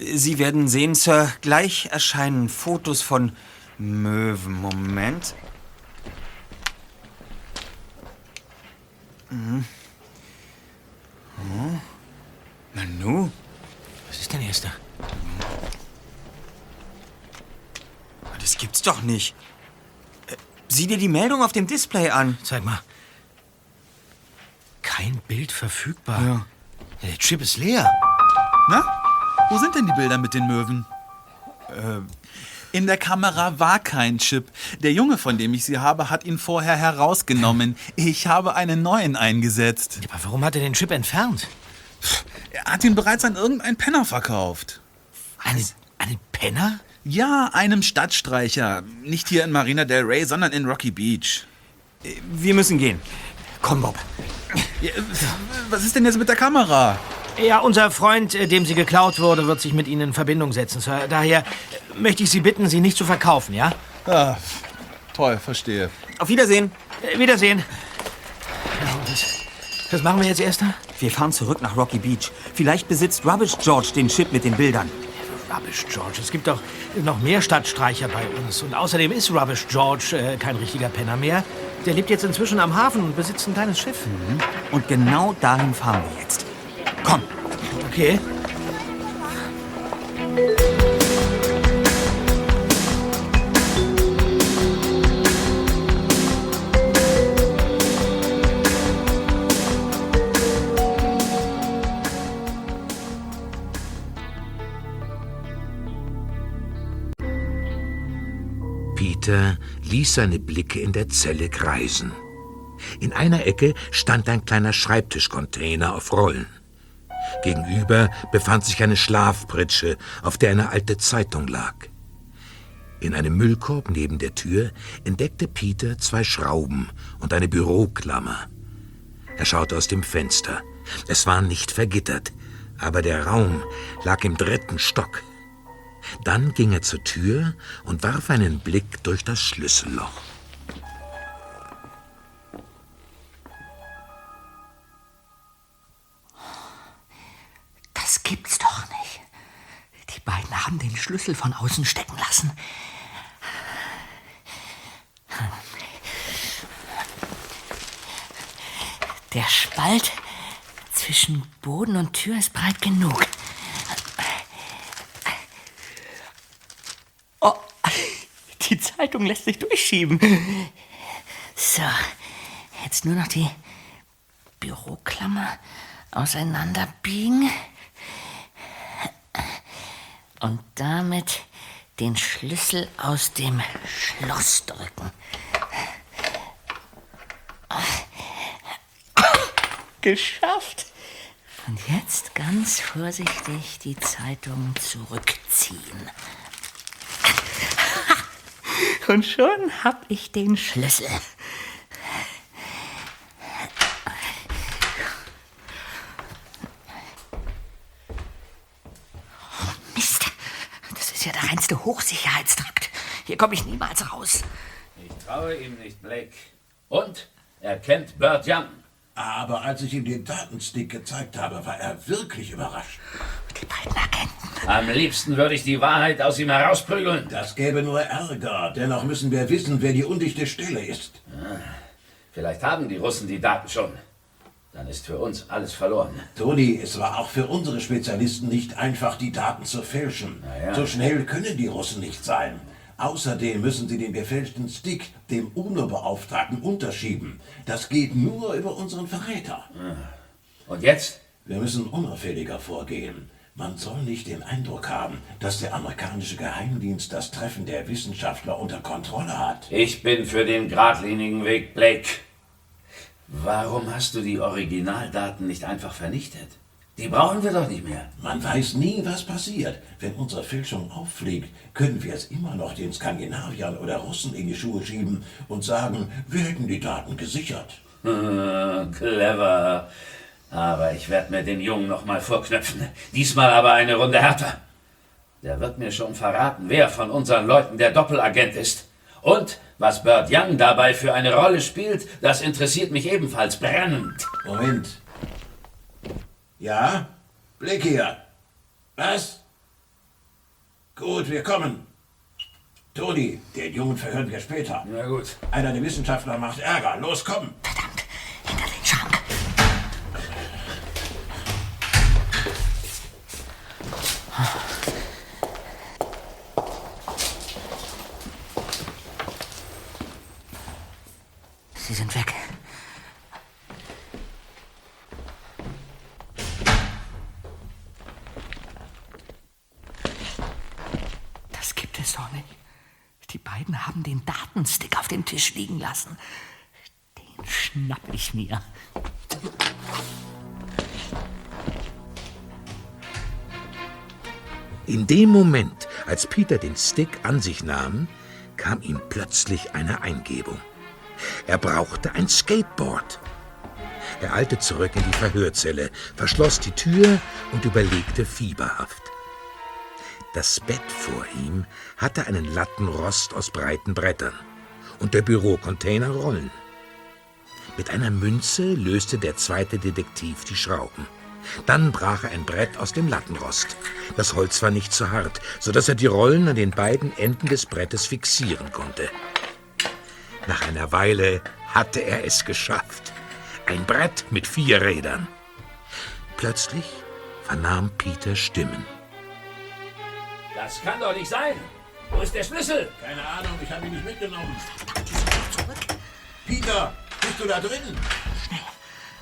Sie werden sehen, Sir, gleich erscheinen Fotos von Möwen. Moment. Mhm. Oh. Nanu. Was ist denn, Erster? Das gibt's doch nicht. Äh, Sieh dir die Meldung auf dem Display an. Zeig mal. Kein Bild verfügbar. Ja. Der Chip ist leer. Na? Wo sind denn die Bilder mit den Möwen? Äh, In der Kamera war kein Chip. Der Junge, von dem ich sie habe, hat ihn vorher herausgenommen. Ich habe einen neuen eingesetzt. Aber warum hat er den Chip entfernt? Er hat ihn bereits an irgendeinen Penner verkauft. Einen, einen Penner? Ja, einem Stadtstreicher. Nicht hier in Marina del Rey, sondern in Rocky Beach. Wir müssen gehen. Komm, Bob. Ja, was ist denn jetzt mit der Kamera? Ja, unser Freund, äh, dem sie geklaut wurde, wird sich mit Ihnen in Verbindung setzen, Sir. Daher äh, möchte ich Sie bitten, sie nicht zu verkaufen, ja? Ah, toll, verstehe. Auf Wiedersehen. Äh, Wiedersehen. Was, was machen wir jetzt, Erster? Wir fahren zurück nach Rocky Beach. Vielleicht besitzt Rubbish George den Chip mit den Bildern. Rubbish George. Es gibt doch noch mehr Stadtstreicher bei uns. Und außerdem ist Rubbish George äh, kein richtiger Penner mehr. Der lebt jetzt inzwischen am Hafen und besitzt ein kleines Schiff. Und genau dahin fahren wir jetzt. Komm. Okay. Peter ließ seine Blicke in der Zelle kreisen. In einer Ecke stand ein kleiner Schreibtischcontainer auf Rollen. Gegenüber befand sich eine Schlafpritsche, auf der eine alte Zeitung lag. In einem Müllkorb neben der Tür entdeckte Peter zwei Schrauben und eine Büroklammer. Er schaute aus dem Fenster. Es war nicht vergittert, aber der Raum lag im dritten Stock. Dann ging er zur Tür und warf einen Blick durch das Schlüsselloch. Das gibt's doch nicht. Die beiden haben den Schlüssel von außen stecken lassen. Der Spalt zwischen Boden und Tür ist breit genug. Oh, die Zeitung lässt sich durchschieben. So, jetzt nur noch die Büroklammer auseinanderbiegen und damit den Schlüssel aus dem Schloss drücken. Geschafft. Und jetzt ganz vorsichtig die Zeitung zurückziehen. Und schon hab ich den Schlüssel. Mist, das ist ja der reinste Hochsicherheitstrakt. Hier komme ich niemals raus. Ich traue ihm nicht, Blake. Und er kennt Bert Young. Aber als ich ihm den Datenstick gezeigt habe, war er wirklich überrascht. Beiden Agenten. Am liebsten würde ich die Wahrheit aus ihm herausprügeln. Das gäbe nur Ärger. Dennoch müssen wir wissen, wer die undichte Stelle ist. Vielleicht haben die Russen die Daten schon. Dann ist für uns alles verloren. Toni, es war auch für unsere Spezialisten nicht einfach, die Daten zu fälschen. ja. So schnell können die Russen nicht sein. Außerdem müssen sie den gefälschten Stick dem UNO-Beauftragten unterschieben. Das geht nur über unseren Verräter. Und jetzt? Wir müssen unauffälliger vorgehen. Man soll nicht den Eindruck haben, dass der amerikanische Geheimdienst das Treffen der Wissenschaftler unter Kontrolle hat. Ich bin für den geradlinigen Weg, Blake. Warum hast du die Originaldaten nicht einfach vernichtet? Die brauchen wir doch nicht mehr. Man weiß nie, was passiert. Wenn unsere Fälschung auffliegt, können wir es immer noch den Skandinaviern oder Russen in die Schuhe schieben und sagen, wir hätten die Daten gesichert. Clever. Aber ich werde mir den Jungen noch mal vorknöpfen. Diesmal aber eine Runde härter. Der wird mir schon verraten, wer von unseren Leuten der Doppelagent ist. Und was Bert Young dabei für eine Rolle spielt, das interessiert mich ebenfalls brennend. Moment. Ja? Blick hier. Was? Gut, wir kommen. Toni, den Jungen verhören wir später. Na gut. Einer der Wissenschaftler macht Ärger. Los, komm. Sie sind weg. Das gibt es doch nicht. Die beiden haben den Datenstick auf dem Tisch liegen lassen. Den schnapp ich mir. In dem Moment, als Peter den Stick an sich nahm, kam ihm plötzlich eine Eingebung. Er brauchte ein Skateboard. Er eilte zurück in die Verhörzelle, verschloss die Tür und überlegte fieberhaft. Das Bett vor ihm hatte einen Lattenrost aus breiten Brettern und der Bürocontainer Rollen. Mit einer Münze löste der zweite Detektiv die Schrauben. Dann brach er ein Brett aus dem Lattenrost. Das Holz war nicht zu hart, so dass er die Rollen an den beiden Enden des Brettes fixieren konnte. Nach einer Weile hatte er es geschafft. Ein Brett mit vier Rädern. Plötzlich vernahm Peter Stimmen. Das kann doch nicht sein. Wo ist der Schlüssel? Keine Ahnung, ich habe ihn nicht mitgenommen. Peter, bist du da drin?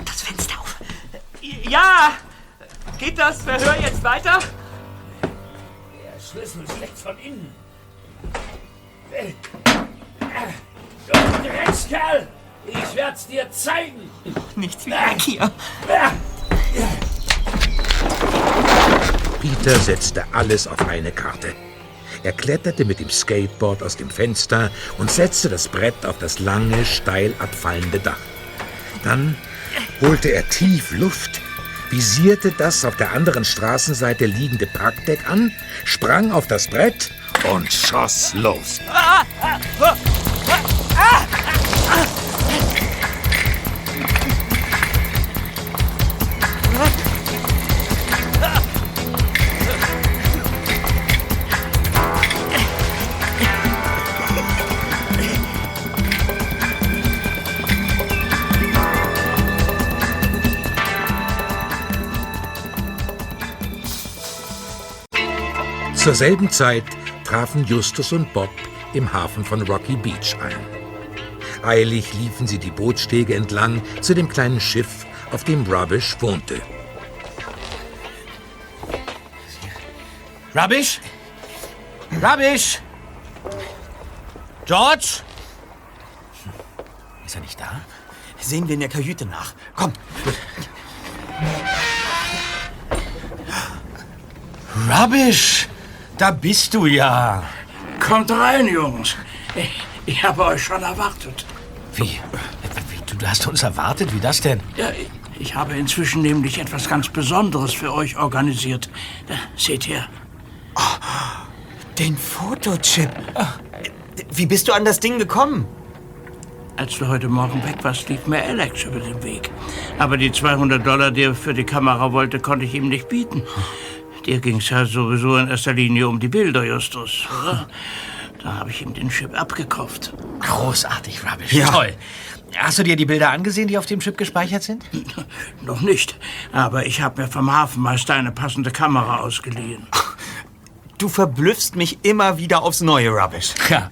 Das Fenster auf. Ja! Geht das Verhör jetzt weiter? Der Schlüssel steckt von innen. Du Dreckskerl! Ich werd's dir zeigen! Nichts wie weg hier. Peter setzte alles auf eine Karte. Er kletterte mit dem Skateboard aus dem Fenster und setzte das Brett auf das lange, steil abfallende Dach. Dann holte er tief Luft, visierte das auf der anderen Straßenseite liegende Parkdeck an, sprang auf das Brett und schoss los. Zur selben Zeit trafen Justus und Bob im Hafen von Rocky Beach ein. Eilig liefen sie die Bootstege entlang zu dem kleinen Schiff, auf dem Rubbish wohnte. Rubbish? Rubbish? George? Ist er nicht da? Sehen wir in der Kajüte nach. Komm. Rubbish! Da bist du ja. Kommt rein, Jungs. Ich, habe euch schon erwartet. Wie? Wie, Du, hast uns erwartet? Wie das denn? Ja, ich, ich habe inzwischen nämlich etwas ganz Besonderes für euch organisiert. Da, seht her. Den Fotochip. Wie bist du an das Ding gekommen? Als du heute Morgen weg warst, lief mir Alex über den Weg. Aber die 200 Dollar, die er für die Kamera wollte, konnte ich ihm nicht bieten. Dir ging es ja sowieso in erster Linie um die Bilder, Justus. Oder? Da habe ich ihm den Chip abgekauft. Großartig, Rubbish. Ja. Toll. Hast du dir die Bilder angesehen, die auf dem Chip gespeichert sind? Noch nicht. Aber ich habe mir vom Hafenmeister eine passende Kamera ausgeliehen. Du verblüffst mich immer wieder aufs neue, Rubbish. Ja.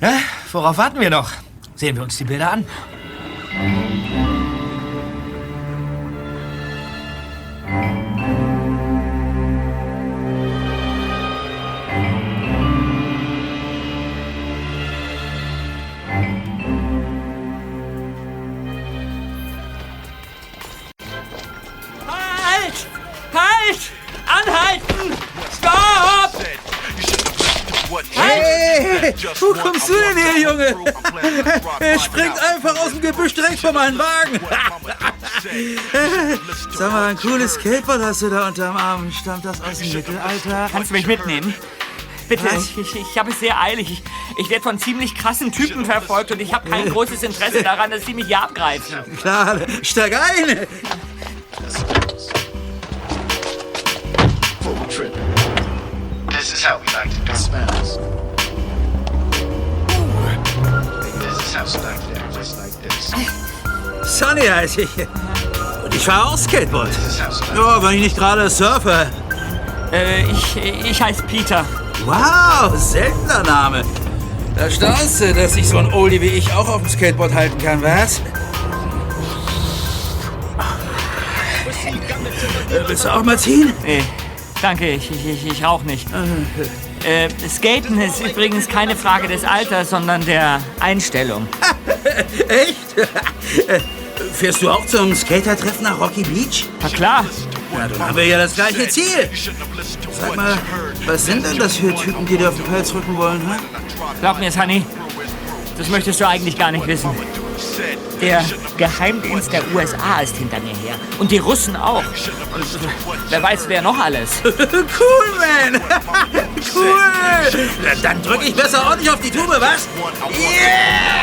ja. Worauf warten wir noch? Sehen wir uns die Bilder an. Direkt vor meinen Wagen. Sag mal, ein cooles Skateboard hast du da unterm Arm. Stammt das aus dem Mittelalter? Kannst du mich mitnehmen? Bitte, ich, ich, ich habe es sehr eilig. Ich, ich werde von ziemlich krassen Typen verfolgt und ich habe kein großes Interesse daran, dass sie mich hier abgreifen. Klar, steig ein. This is how we like to do smells. This is how we like to do Sonny heiße ich. Und ich fahre auch Skateboard. Ja, wenn ich nicht gerade surfe. Äh, ich, ich heiße Peter. Wow, seltener Name. Da staunst du, dass sich so ein Oldie wie ich auch auf dem Skateboard halten kann, was? Äh, Willst du auch mal ziehen? Nee, danke, ich, ich, ich, ich rauche nicht. Äh, Skaten ist übrigens keine Frage des Alters, sondern der Einstellung. Echt? Äh, Fährst du auch zum Skatertreffen nach Rocky Beach? Na klar. Ja, dann haben wir ja das gleiche Ziel. Sag mal, was sind denn das für Typen, die dir auf den Pelz rücken wollen, hä? Glaub mir, Sunny, das möchtest du eigentlich gar nicht wissen. Der Geheimdienst der USA ist hinter mir her. Und die Russen auch. Und wer weiß, wer noch alles. cool, man! cool! Dann drück ich besser ordentlich auf die Tube, was? Yeah!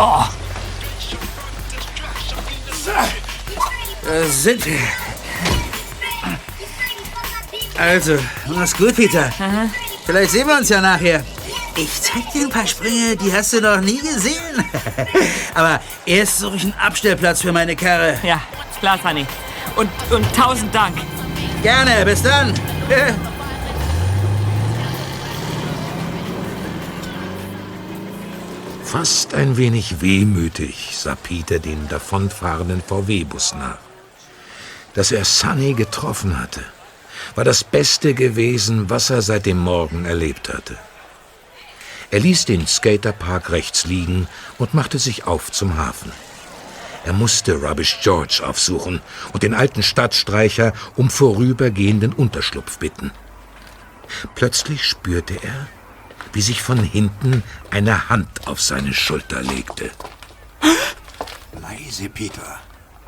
Oh, Da sind wir. Also, mach's gut, Peter. Vielleicht sehen wir uns ja nachher. Ich zeig dir ein paar Sprünge, die hast du noch nie gesehen. Aber erst suche ich einen Abstellplatz für meine Karre. Ja, klar, Sunny. Und, und tausend Dank. Gerne, bis dann. Fast ein wenig wehmütig sah Peter den davonfahrenden VW-Bus nach. Dass er Sunny getroffen hatte, war das Beste gewesen, was er seit dem Morgen erlebt hatte. Er ließ den Skaterpark rechts liegen und machte sich auf zum Hafen. Er musste Rubbish George aufsuchen und den alten Stadtstreicher um vorübergehenden Unterschlupf bitten. Plötzlich spürte er, wie sich von hinten eine Hand auf seine Schulter legte. Leise, Peter.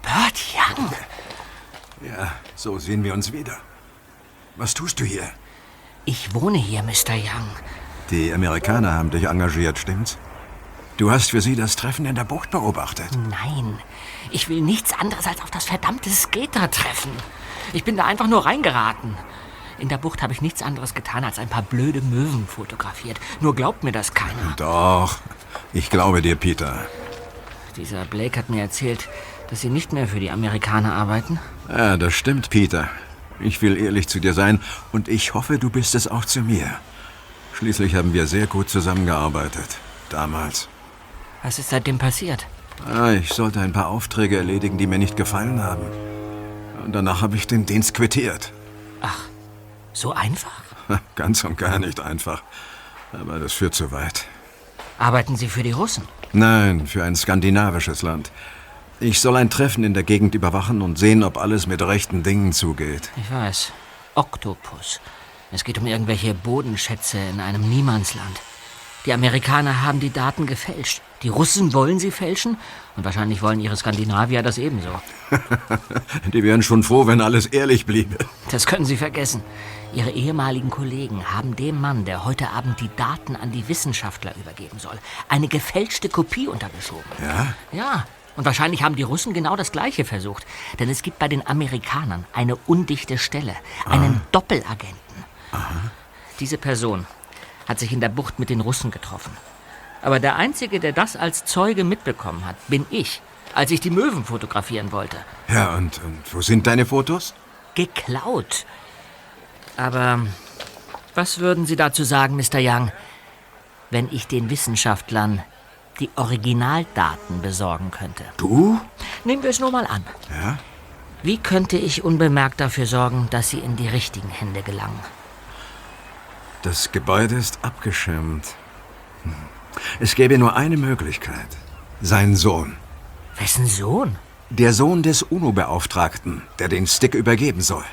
Bert Young. Ja, so sehen wir uns wieder. Was tust du hier? Ich wohne hier, Mr. Young. Die Amerikaner haben dich engagiert, stimmt's? Du hast für sie das Treffen in der Bucht beobachtet. Nein, ich will nichts anderes als auf das verdammte Skater-Treffen. Ich bin da einfach nur reingeraten. In der Bucht habe ich nichts anderes getan, als ein paar blöde Möwen fotografiert. Nur glaubt mir das keiner. Doch, ich glaube dir, Peter. Dieser Blake hat mir erzählt, dass Sie nicht mehr für die Amerikaner arbeiten. Ja, das stimmt, Peter. Ich will ehrlich zu dir sein und ich hoffe, du bist es auch zu mir. Schließlich haben wir sehr gut zusammengearbeitet. Damals. Was ist seitdem passiert? Ah, ich sollte ein paar Aufträge erledigen, die mir nicht gefallen haben. Und danach habe ich den Dienst quittiert. So einfach? Ganz und gar nicht einfach. Aber das führt zu weit. Arbeiten Sie für die Russen? Nein, für ein skandinavisches Land. Ich soll ein Treffen in der Gegend überwachen und sehen, ob alles mit rechten Dingen zugeht. Ich weiß. Oktopus. Es geht um irgendwelche Bodenschätze in einem Niemandsland. Die Amerikaner haben die Daten gefälscht. Die Russen wollen sie fälschen und wahrscheinlich wollen ihre Skandinavier das ebenso. Die wären schon froh, wenn alles ehrlich bliebe. Das können Sie vergessen. Ihre ehemaligen Kollegen haben dem Mann, der heute Abend die Daten an die Wissenschaftler übergeben soll, eine gefälschte Kopie untergeschoben. Ja? Ja, und wahrscheinlich haben die Russen genau das Gleiche versucht. Denn es gibt bei den Amerikanern eine undichte Stelle, einen Doppelagenten. Diese Person hat sich in der Bucht mit den Russen getroffen. Aber der Einzige, der das als Zeuge mitbekommen hat, bin ich, als ich die Möwen fotografieren wollte. Ja, und, und wo sind deine Fotos? Geklaut. Aber was würden Sie dazu sagen, Mr. Young, wenn ich den Wissenschaftlern die Originaldaten besorgen könnte? Du? Nehmen wir es nur mal an. Ja? Wie könnte ich unbemerkt dafür sorgen, dass sie in die richtigen Hände gelangen? Das Gebäude ist abgeschirmt. Es gäbe nur eine Möglichkeit. Sein Sohn. Wessen Sohn? Der Sohn des UNO-Beauftragten, der den Stick übergeben soll.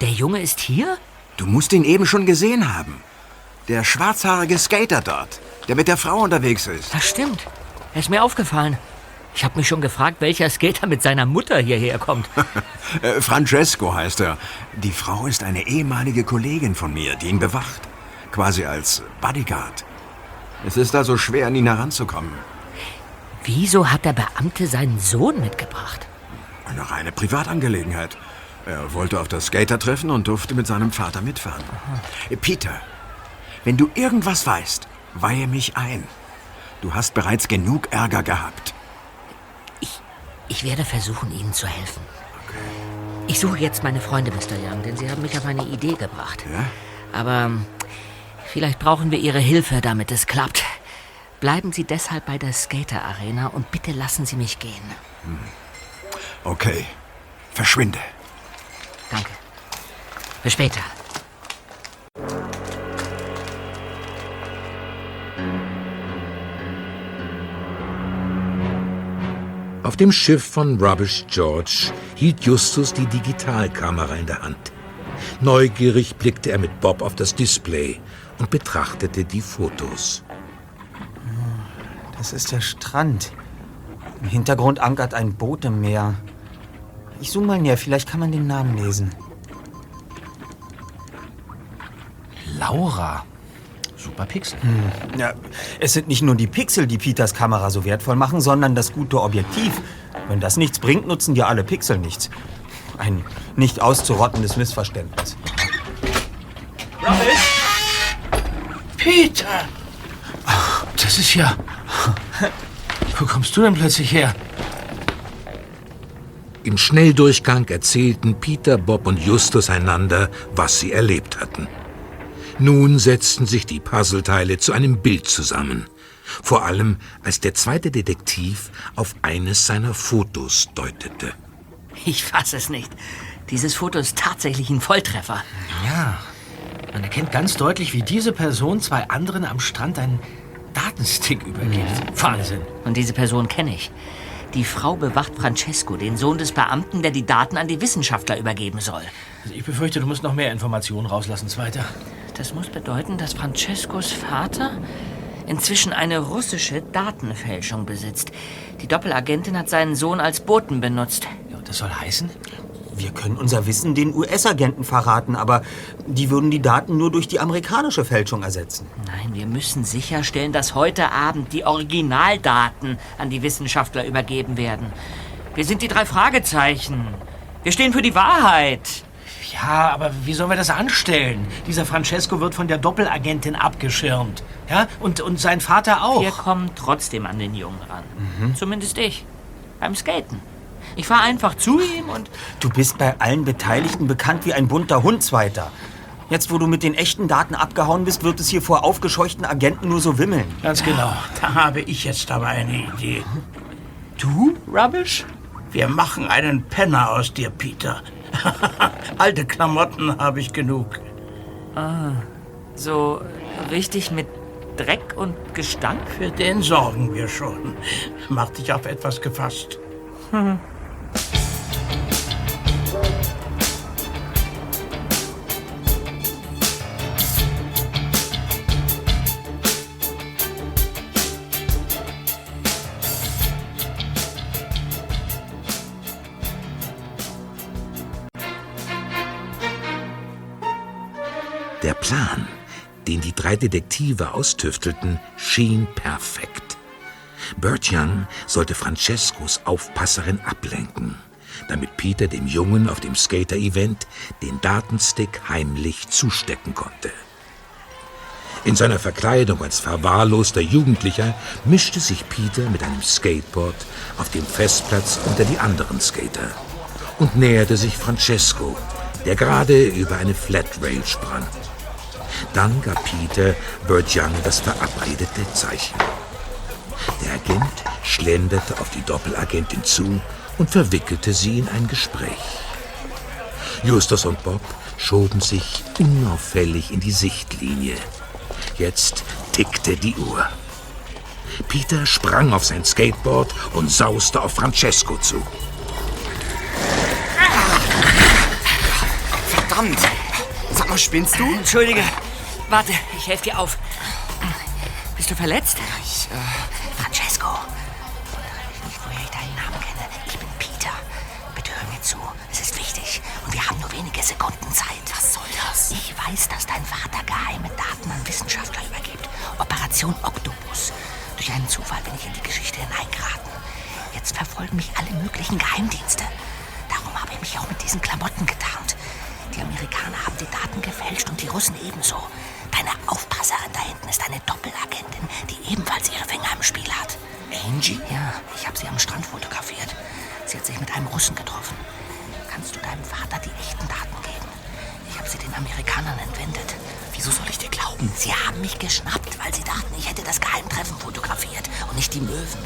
Der Junge ist hier? Du musst ihn eben schon gesehen haben. Der schwarzhaarige Skater dort, der mit der Frau unterwegs ist. Das stimmt. Er ist mir aufgefallen. Ich habe mich schon gefragt, welcher Skater mit seiner Mutter hierher kommt. Äh, Francesco heißt er. Die Frau ist eine ehemalige Kollegin von mir, die ihn bewacht. Quasi als Bodyguard. Es ist also schwer, an ihn heranzukommen. Wieso hat der Beamte seinen Sohn mitgebracht? Eine reine Privatangelegenheit. Er wollte auf das Skater-Treffen und durfte mit seinem Vater mitfahren. Äh, Peter, wenn du irgendwas weißt, weihe mich ein. Du hast bereits genug Ärger gehabt. Ich werde versuchen, Ihnen zu helfen. Ich suche jetzt meine Freunde, Mr. Young, denn Sie haben mich auf eine Idee gebracht. Ja? Aber ähm, vielleicht brauchen wir Ihre Hilfe, damit es klappt. Bleiben Sie deshalb bei der Skater Arena und bitte lassen Sie mich gehen. Hm. Okay. Verschwinde. Danke. Bis später. Auf dem Schiff von Rubbish George hielt Justus die Digitalkamera in der Hand. Neugierig blickte er mit Bob auf das Display und betrachtete die Fotos. Das ist der Strand. Im Hintergrund ankert ein Boot im Meer. Ich zoome mal näher, vielleicht kann man den Namen lesen. Laura. Super Pixel. Hm. Ja, es sind nicht nur die Pixel, die Peters Kamera so wertvoll machen, sondern das gute Objektiv. Wenn das nichts bringt, nutzen dir alle Pixel nichts. Ein nicht auszurottendes Missverständnis. Peter! Das ist ja. Wo kommst du denn plötzlich her? Im Schnelldurchgang erzählten Peter, Bob und Justus einander, was sie erlebt hatten. Nun setzten sich die Puzzleteile zu einem Bild zusammen. Vor allem, als der zweite Detektiv auf eines seiner Fotos deutete. Ich fasse es nicht. Dieses Foto ist tatsächlich ein Volltreffer. Ja. Man erkennt ganz deutlich, wie diese Person zwei anderen am Strand einen Datenstick übergibt. Wahnsinn. Und diese Person kenne ich. Die Frau bewacht Francesco, den Sohn des Beamten, der die Daten an die Wissenschaftler übergeben soll. Also ich befürchte, du musst noch mehr Informationen rauslassen, Zweiter. Das muss bedeuten, dass Francescos Vater inzwischen eine russische Datenfälschung besitzt. Die Doppelagentin hat seinen Sohn als Boten benutzt. Ja, das soll heißen? Wir können unser Wissen den US-Agenten verraten, aber die würden die Daten nur durch die amerikanische Fälschung ersetzen. Nein, wir müssen sicherstellen, dass heute Abend die Originaldaten an die Wissenschaftler übergeben werden. Wir sind die drei Fragezeichen. Wir stehen für die Wahrheit. Ja, aber wie sollen wir das anstellen? Dieser Francesco wird von der Doppelagentin abgeschirmt. Ja, und, und sein Vater auch. Wir kommen trotzdem an den Jungen ran. Mhm. Zumindest ich. Beim Skaten. Ich fahre einfach zu ihm und... Du bist bei allen Beteiligten bekannt wie ein bunter Hund, Zweiter. Jetzt, wo du mit den echten Daten abgehauen bist, wird es hier vor aufgescheuchten Agenten nur so wimmeln. Ganz genau. Da habe ich jetzt aber eine Idee. Du, Rubbish? Wir machen einen Penner aus dir, Peter. Alte Klamotten habe ich genug. Ah, so richtig mit Dreck und Gestank? Für den sorgen wir schon. Mach dich auf etwas gefasst. Plan, den die drei Detektive austüftelten, schien perfekt. Bert Young sollte Francescos Aufpasserin ablenken, damit Peter dem Jungen auf dem Skater-Event den Datenstick heimlich zustecken konnte. In seiner Verkleidung als verwahrloster Jugendlicher mischte sich Peter mit einem Skateboard auf dem Festplatz unter die anderen Skater und näherte sich Francesco, der gerade über eine Flatrail sprang. Dann gab Peter Bert Young das verabredete Zeichen. Der Agent schlenderte auf die Doppelagentin zu und verwickelte sie in ein Gespräch. Justus und Bob schoben sich unauffällig in die Sichtlinie. Jetzt tickte die Uhr. Peter sprang auf sein Skateboard und sauste auf Francesco zu. Verdammt! Sag mal, spinnst du? Entschuldige. Warte, ich helfe dir auf. Bist du verletzt? Ich, äh... Francesco. Nicht, woher ich deinen Namen kenne. Ich bin Peter. Bitte hör mir zu. Es ist wichtig. Und wir haben nur wenige Sekunden Zeit. Was soll das? Ich weiß, dass dein Vater geheime Daten an Wissenschaftler übergibt. Operation Octopus. Durch einen Zufall bin ich in die Geschichte hineingeraten. Jetzt verfolgen mich alle möglichen Geheimdienste. Darum habe ich mich auch mit diesen Klamotten getarnt. Die Amerikaner haben die Daten gefälscht und die Russen ebenso. Deine Aufpasserin da hinten ist eine Doppelagentin, die ebenfalls ihre Finger im Spiel hat. Angie? Ja, ich habe sie am Strand fotografiert. Sie hat sich mit einem Russen getroffen. Kannst du deinem Vater die echten Daten geben? Ich habe sie den Amerikanern entwendet. Wieso soll ich dir glauben? Sie haben mich geschnappt, weil sie dachten, ich hätte das Geheimtreffen fotografiert und nicht die Möwen.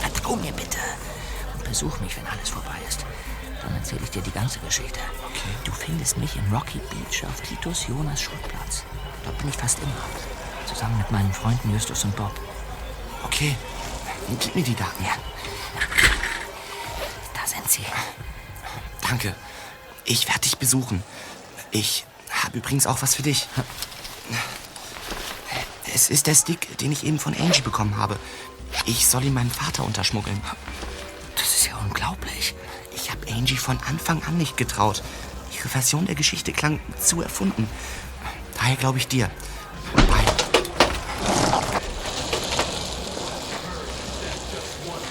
Vertrau mir bitte. Und besuch mich, wenn alles vorbei ist. Dann erzähle ich dir die ganze Geschichte. Okay. Du findest mich in Rocky Beach auf Titus Jonas Schulplatz. Dort bin ich fast immer. Zusammen mit meinen Freunden Justus und Bob. Okay. Gib mir die Daten. Ja. Da sind sie. Danke. Ich werde dich besuchen. Ich habe übrigens auch was für dich. Es ist der Stick, den ich eben von Angie bekommen habe. Ich soll ihn meinem Vater unterschmuggeln. Das ist ja unglaublich. Ich habe Angie von Anfang an nicht getraut. Ihre Version der Geschichte klang zu erfunden. Daher glaube ich dir.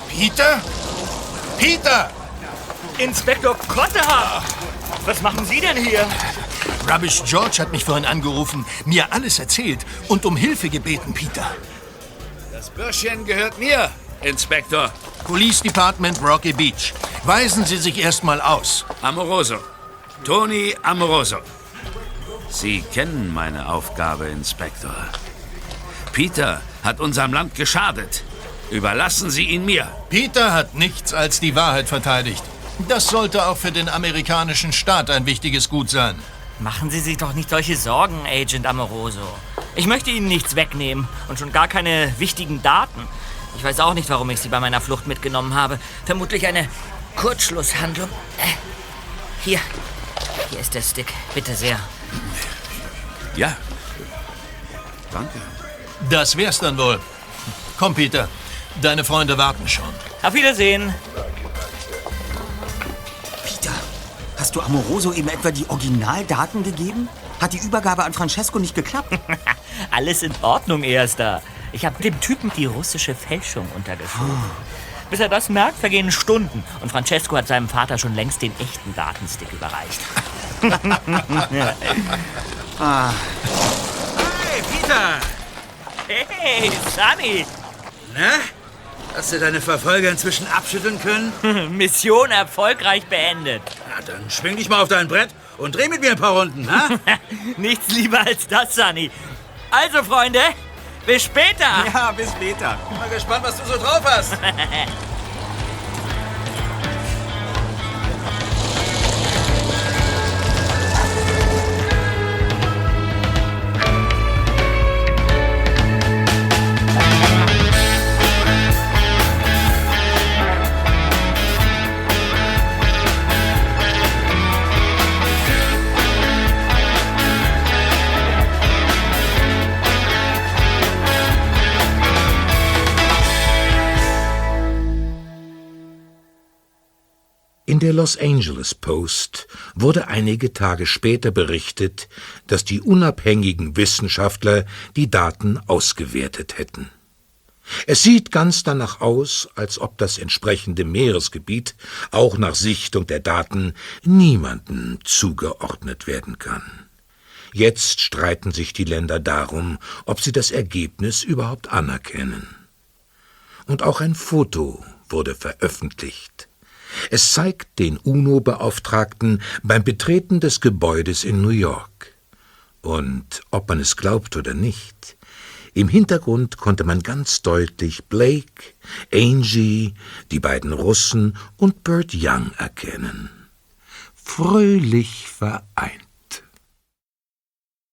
Peter? Peter! Inspektor Kotter! Was machen Sie denn hier? Rubbish George hat mich vorhin angerufen, mir alles erzählt und um Hilfe gebeten, Peter. Das Bürschchen gehört mir, Inspektor. Police Department Rocky Beach. Weisen Sie sich erstmal aus. Amoroso. Tony Amoroso. Sie kennen meine Aufgabe, Inspektor. Peter hat unserem Land geschadet. Überlassen Sie ihn mir. Peter hat nichts als die Wahrheit verteidigt. Das sollte auch für den amerikanischen Staat ein wichtiges Gut sein. Machen Sie sich doch nicht solche Sorgen, Agent Amoroso. Ich möchte Ihnen nichts wegnehmen und schon gar keine wichtigen Daten. Ich weiß auch nicht, warum ich Sie bei meiner Flucht mitgenommen habe. Vermutlich eine Kurzschlusshandlung. Äh, hier. Hier ist der Stick. Bitte sehr. Ja. Danke. Das wär's dann wohl. Komm, Peter. Deine Freunde warten schon. Auf Wiedersehen. Peter, hast du Amoroso eben etwa die Originaldaten gegeben? Hat die Übergabe an Francesco nicht geklappt? Alles in Ordnung, Erster. Ich habe dem Typen die russische Fälschung untergeschoben. Bis er das merkt, vergehen Stunden. Und Francesco hat seinem Vater schon längst den echten Datenstick überreicht. Ah. Hey, Peter! Hey, Sunny! Na? Hast du deine Verfolger inzwischen abschütteln können? Mission erfolgreich beendet. Na, dann schwing dich mal auf dein Brett und dreh mit mir ein paar Runden, ha? Nichts lieber als das, Sunny. Also, Freunde, bis später. Ja, bis später. Bin mal gespannt, was du so drauf hast. In der Los Angeles Post wurde einige Tage später berichtet, dass die unabhängigen Wissenschaftler die Daten ausgewertet hätten. Es sieht ganz danach aus, als ob das entsprechende Meeresgebiet auch nach Sichtung der Daten niemandem zugeordnet werden kann. Jetzt streiten sich die Länder darum, ob sie das Ergebnis überhaupt anerkennen. Und auch ein Foto wurde veröffentlicht. Es zeigt den UNO-Beauftragten beim Betreten des Gebäudes in New York. Und ob man es glaubt oder nicht, im Hintergrund konnte man ganz deutlich Blake, Angie, die beiden Russen und Bert Young erkennen. Fröhlich vereint.